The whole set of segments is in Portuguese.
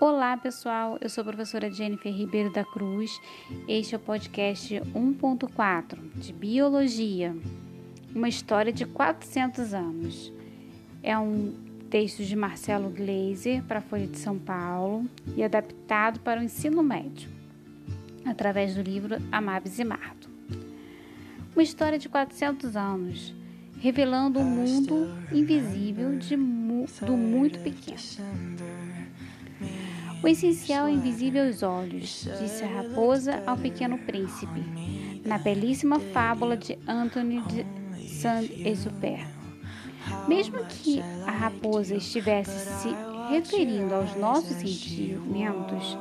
Olá, pessoal. Eu sou a professora Jennifer Ribeiro da Cruz. Este é o podcast 1.4 de Biologia, uma história de 400 anos. É um texto de Marcelo Gleiser para a Folha de São Paulo e adaptado para o ensino médio, através do livro Amabes e Marto. Uma história de 400 anos, revelando um mundo invisível de, do muito pequeno. O essencial é invisível aos olhos, disse a raposa ao pequeno príncipe, na belíssima fábula de Anthony de Saint-Exupéry. Mesmo que a raposa estivesse se referindo aos nossos sentimentos,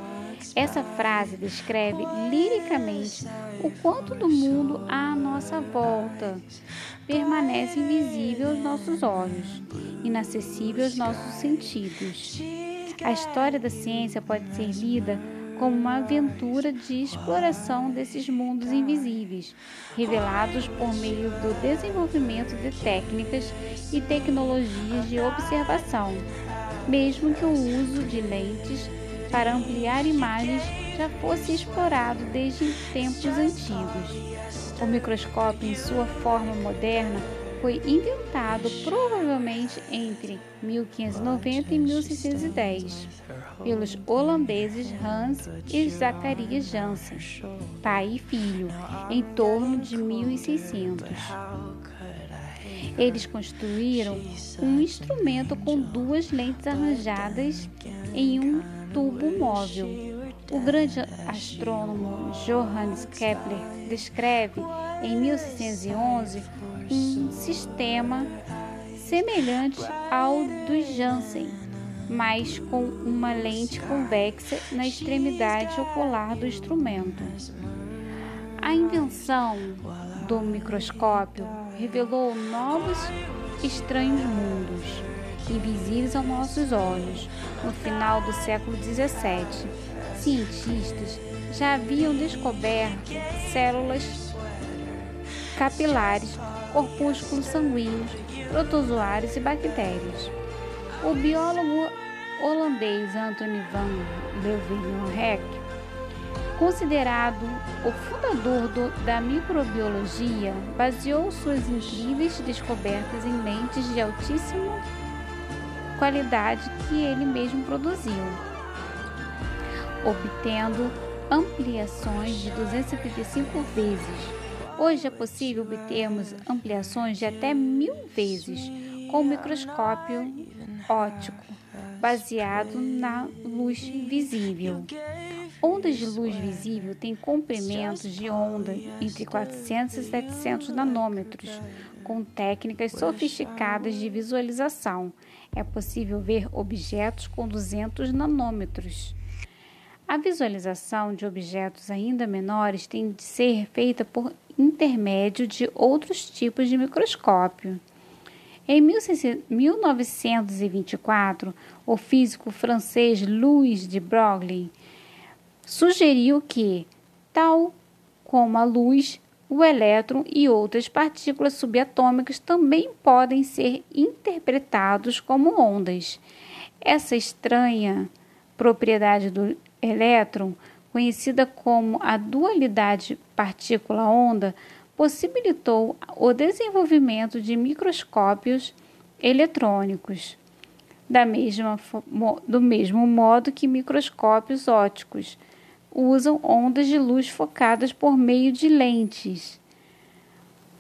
essa frase descreve liricamente o quanto do mundo à nossa volta permanece invisível aos nossos olhos, inacessível aos nossos sentidos. A história da ciência pode ser lida como uma aventura de exploração desses mundos invisíveis, revelados por meio do desenvolvimento de técnicas e tecnologias de observação, mesmo que o uso de lentes para ampliar imagens já fosse explorado desde tempos antigos. O microscópio, em sua forma moderna, foi inventado provavelmente entre 1590 e 1610 pelos holandeses Hans e Zacharias Janssen, pai e filho, em torno de 1600. Eles construíram um instrumento com duas lentes arranjadas em um tubo móvel. O grande astrônomo Johannes Kepler descreve em 1611 um sistema semelhante ao do Janssen, mas com uma lente convexa na extremidade ocular do instrumento. A invenção do microscópio revelou novos estranhos mundos, invisíveis aos nossos olhos. No final do século XVII, cientistas já haviam descoberto células capilares corpúsculos sanguíneos, protozoários e bactérias. O biólogo holandês Anthony van Leeuwenhoek, considerado o fundador do, da microbiologia, baseou suas incríveis descobertas em lentes de altíssima qualidade que ele mesmo produziu, obtendo ampliações de 275 vezes Hoje é possível obtermos ampliações de até mil vezes com microscópio óptico, baseado na luz visível. Ondas de luz visível têm comprimentos de onda entre 400 e 700 nanômetros, com técnicas sofisticadas de visualização. É possível ver objetos com 200 nanômetros. A visualização de objetos ainda menores tem de ser feita por intermédio de outros tipos de microscópio. Em 1924, o físico francês Louis de Broglie sugeriu que, tal como a luz, o elétron e outras partículas subatômicas também podem ser interpretados como ondas. Essa estranha propriedade do elétron, conhecida como a dualidade partícula-onda, possibilitou o desenvolvimento de microscópios eletrônicos, da mesma, do mesmo modo que microscópios ópticos usam ondas de luz focadas por meio de lentes.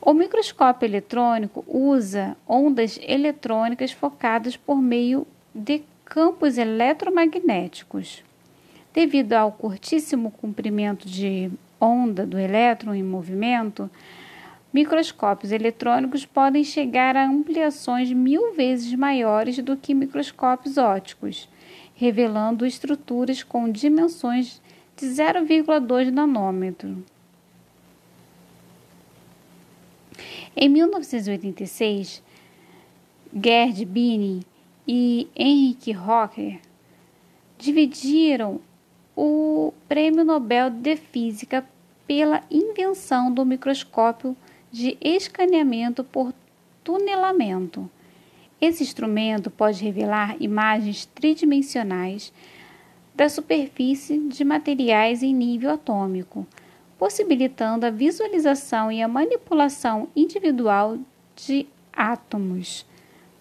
O microscópio eletrônico usa ondas eletrônicas focadas por meio de campos eletromagnéticos. Devido ao curtíssimo comprimento de onda do elétron em movimento, microscópios eletrônicos podem chegar a ampliações mil vezes maiores do que microscópios ópticos, revelando estruturas com dimensões de 0,2 nanômetro. Em 1986, Gerd Bini e Henrik Rocker dividiram o Prêmio Nobel de Física pela invenção do microscópio de escaneamento por tunelamento. Esse instrumento pode revelar imagens tridimensionais da superfície de materiais em nível atômico, possibilitando a visualização e a manipulação individual de átomos.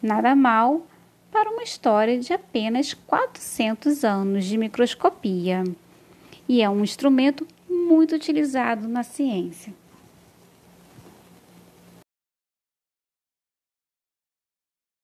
Nada mal para uma história de apenas 400 anos de microscopia. E é um instrumento muito utilizado na ciência.